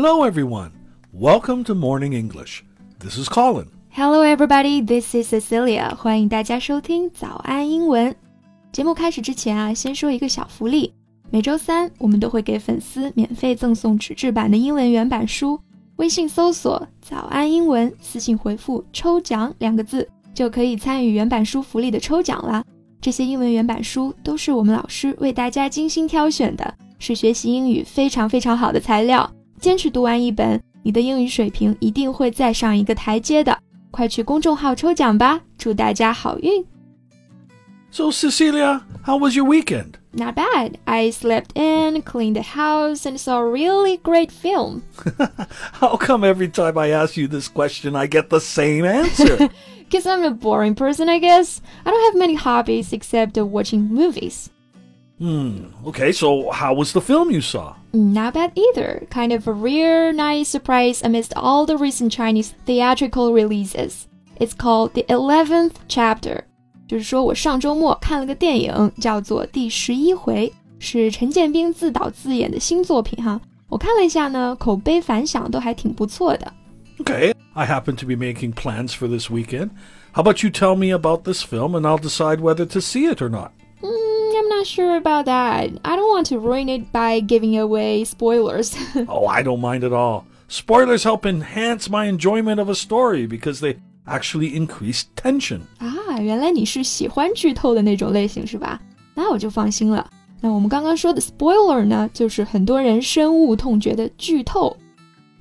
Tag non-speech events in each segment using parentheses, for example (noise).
Hello, everyone. Welcome to Morning English. This is Colin. Hello, everybody. This is Cecilia. 欢迎大家收听早安英文。节目开始之前啊，先说一个小福利。每周三我们都会给粉丝免费赠送纸质版的英文原版书。微信搜索“早安英文”，私信回复“抽奖”两个字，就可以参与原版书福利的抽奖啦。这些英文原版书都是我们老师为大家精心挑选的，是学习英语非常非常好的材料。坚持读完一本，你的英语水平一定会再上一个台阶的。快去公众号抽奖吧，祝大家好运！So, Cecilia, how was your weekend? Not bad. I slept in, cleaned the house, and saw a really great film. (laughs) how come every time I ask you this question, I get the same answer? (laughs) Because I'm a boring person, I guess. I don't have many hobbies except watching movies. Hmm, okay, so how was the film you saw? Not bad either. Kind of a rare, nice surprise amidst all the recent Chinese theatrical releases. It's called The Eleventh Chapter. 就是说我上周末看了个电影，叫做《第十一回》，是陈建斌自导自演的新作品哈。我看了一下呢，口碑反响都还挺不错的。Okay, I happen to be making plans for this weekend. How about you tell me about this film and I'll decide whether to see it or not? Mm, I'm not sure about that. I don't want to ruin it by giving away spoilers. (laughs) oh, I don't mind at all. Spoilers help enhance my enjoyment of a story because they actually increase tension. 啊，原来你是喜欢剧透的那种类型是吧？那我就放心了。那我们刚刚说的 spoiler 呢，就是很多人深恶痛绝的剧透。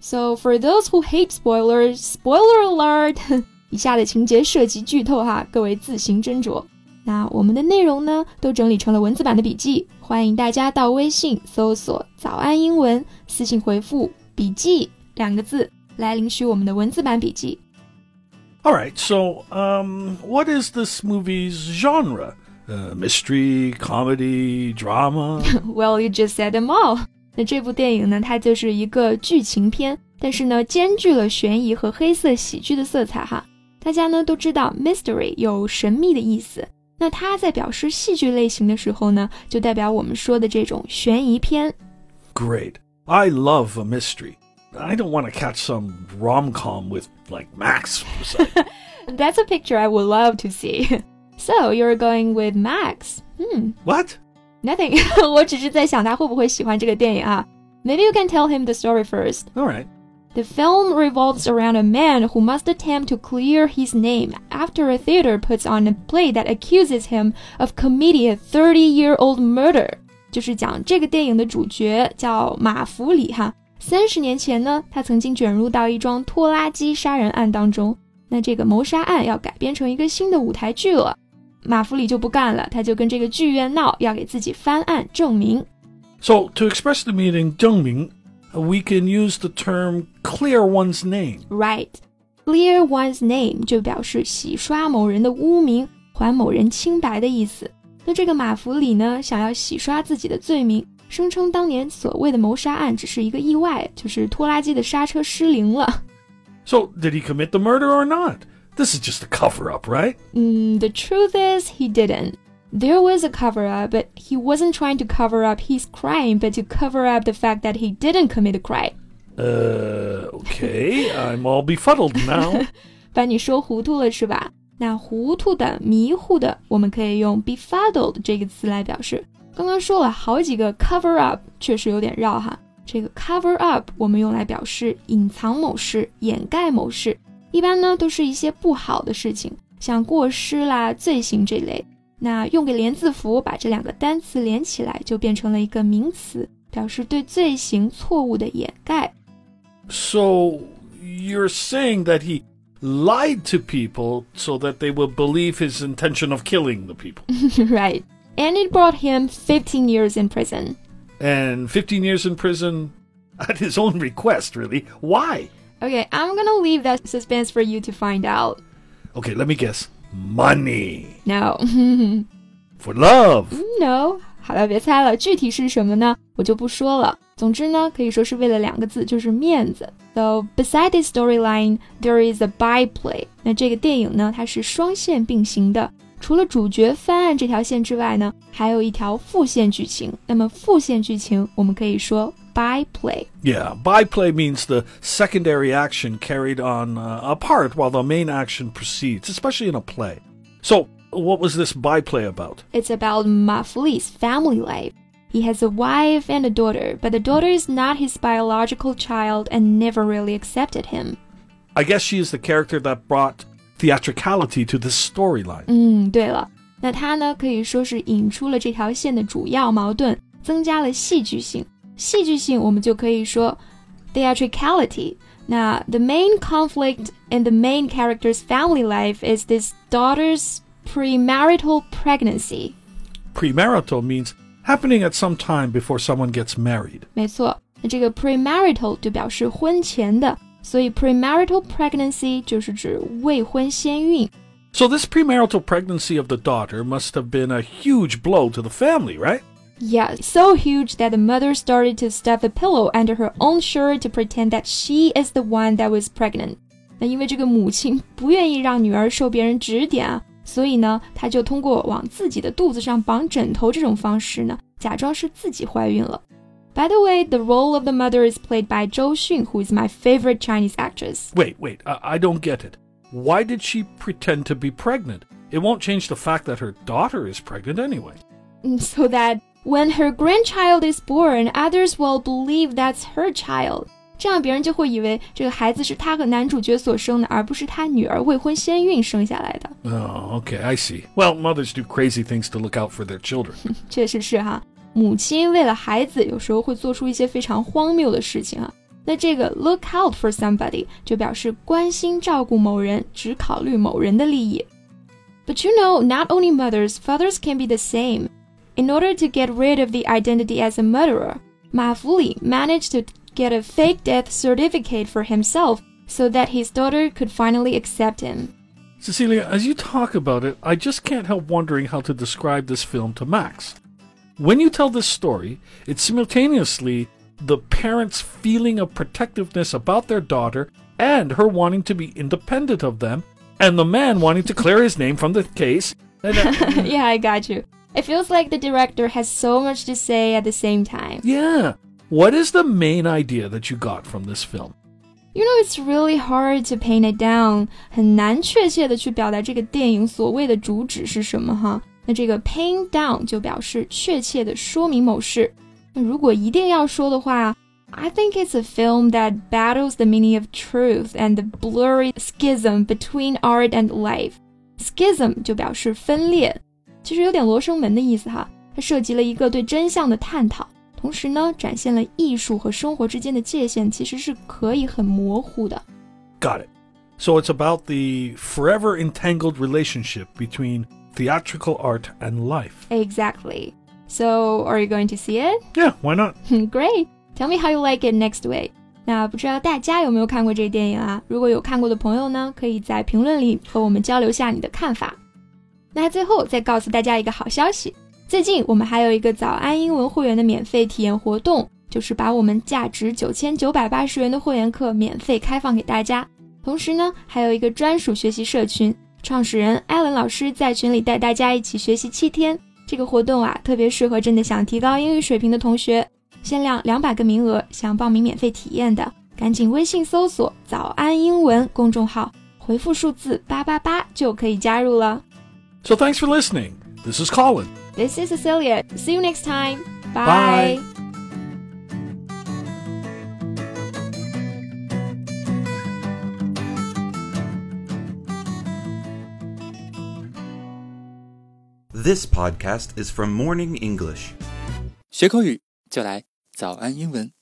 So for those who hate spoilers, spoiler alert！以下的情节涉及剧透哈，各位自行斟酌。 (laughs) 那我们的内容呢，都整理成了文字版的笔记，欢迎大家到微信搜索“早安英文”，私信回复“笔记”两个字来领取我们的文字版笔记。All right, so um, what is this movie's genre? Uh, mystery, comedy, drama? well, you just said them all. 那这部电影呢，它就是一个剧情片，但是呢，兼具了悬疑和黑色喜剧的色彩哈。大家呢都知道，mystery 有神秘的意思。 那它在表示戏剧类型的时候呢，就代表我们说的这种悬疑片。Great, I love a mystery. I don't want to catch some rom com with like Max. (laughs) That's a picture I would love to see. (laughs) So you're going with Max? Hmm. What? Nothing. (laughs) 我只是在想他会不会喜欢这个电影啊。Maybe you can tell him the story first. All right. The film revolves around a man who must attempt to clear his name after a theater puts on a play that accuses him of committing a 30-year-old murder。就是讲这个电影的主角叫马弗里哈，三十年前呢，他曾经卷入到一桩拖拉机杀人案当中。那这个谋杀案要改编成一个新的舞台剧了，马弗里就不干了，他就跟这个剧院闹，要给自己翻案证明。So to express the meaning 证明 we can use the term clear one's name. Right. Clear one's name 就表示洗刷某人的污名，还某人清白的意思。那这个马弗里呢，想要洗刷自己的罪名，声称当年所谓的谋杀案只是一个意外，就是拖拉机的刹车失灵了。So did he commit the murder or not? This is just a cover up, right? Mm, the truth is, he didn't. There was a cover up, but he wasn't trying to cover up his crime, but to cover up the fact that he didn't commit a crime. Uh, okay, I'm all befuddled now. (laughs) 把你说糊涂了是吧？那糊涂的、迷糊的，我们可以用 befuddled 这个词来表示。刚刚说了好几个 cover up，确实有点绕哈。这个 cover up 我们用来表示隐藏某事、掩盖某事，一般呢都是一些不好的事情，像过失啦、罪行这类。 那用个连字符把这两个单词连起来，就变成了一个名词，表示对罪行错误的掩盖。So you're saying that he lied to people so that they will believe his intention of killing the people. (laughs) right. And it brought him 15 years in prison. And 15 years in prison at his own request, really? Why? Okay, I'm gonna leave that suspense for you to find out. Okay, let me guess Money. No. (laughs) For love. No. 好了，别猜了，具体是什么呢？我就不说了。总之呢，可以说是为了两个字，就是面子。So beside this storyline, there is a byplay。那这个电影呢，它是双线并行的。除了主角翻案这条线之外呢，还有一条副线剧情。那么副线剧情我们可以说 byplay。Yeah, byplay means the secondary action carried on uh, apart while the main action proceeds, especially in a play. So, what was this byplay about? It's about Ma Fuli's family life. He has a wife and a daughter, but the daughter is not his biological child and never really accepted him. I guess she is the character that brought theatricality to this storyline. 嗯，对了，那他呢可以说是引出了这条线的主要矛盾，增加了戏剧性。 戏剧性我们就可以说 theatricality。那 the main conflict in the main character's family life is this daughter's premarital pregnancy. Premarital means happening at some time before someone gets married. 没错，那这个 premarital 就表示婚前的，所以 premarital pregnancy 就是指未婚先孕。So this premarital pregnancy of the daughter must have been a huge blow to the family, right? Yeah, so huge that the mother started to stuff a pillow under her own shirt to pretend that she is the one that was pregnant. 那因为这个母亲不愿意让女儿受别人指点啊，所以呢，她就通过往自己的肚子上绑枕头这种方式呢，假装是自己怀孕了。By the way, the role of the mother is played by Zhou Xun, who is my favorite Chinese actress. Wait, wait, I, I don't get it. Why did she pretend to be pregnant? It won't change the fact that her daughter is pregnant anyway. (laughs) Mm, so that when her grandchild is born, others will believe that's her child. 这样别人就会以为这个孩子是他和男主角所生的，而不是他女儿未婚先孕生下来的。Oh, okay, I see. Well, mothers do crazy things to look out for their children. (laughs) 确实是哈，母亲为了孩子，有时候会做出一些非常荒谬的事情啊。那这个 look out for somebody 就表示关心照顾某人，只考虑某人的利益。But you know, not only mothers, fathers can be the same. In order to get rid of the identity as a murderer, Ma Fuli managed to get a fake death certificate for himself so that his daughter could finally accept him. Cecilia, as you talk about it, I just can't help wondering how to describe this film to Max. When you tell this story, it's simultaneously the parents' feeling of protectiveness about their daughter and her wanting to be independent of them, and the man wanting to clear his name from the case. (laughs) Uh, yeah, I got you. It feels like the director has so much to say at the same time. Yeah. What is the main idea that you got from this film? You know, it's really hard to paint it down. 很难确切的去表达这个电影所谓的主旨是什么哈。那这个 paint down 就表示确切的说明某事。那如果一定要说的话，I think it's a film that battles the meaning of truth and the blurry schism between art and life. Schism 就表示分裂。 其实有点罗生门的意思哈，它涉及了一个对真相的探讨，同时呢，展现了艺术和生活之间的界限其实是可以很模糊的。Got it. So it's about the forever entangled relationship between theatrical art and life. Exactly. So, are you going to see it? Yeah, why not? (laughs) Great. Tell me how you like it next week. 那不知道大家有没有看过这个电影啊？如果有看过的朋友呢，可以在评论里和我们交流下你的看法。 那最后再告诉大家一个好消息，最近我们还有一个早安英文会员的免费体验活动，就是把我们价值九千九百八十元的会员课免费开放给大家。同时呢，还有一个专属学习社群，创始人艾伦老师在群里带大家一起学习七天。这个活动啊，特别适合真的想提高英语水平的同学，限量两百个名额，想报名免费体验的，赶紧微信搜索“早安英文”公众号，回复数字八八八就可以加入了。So thanks for listening. This is Colin. This is Cecilia. See you next time. Bye. Bye. This podcast is from Morning English. 学口语就来早安英文。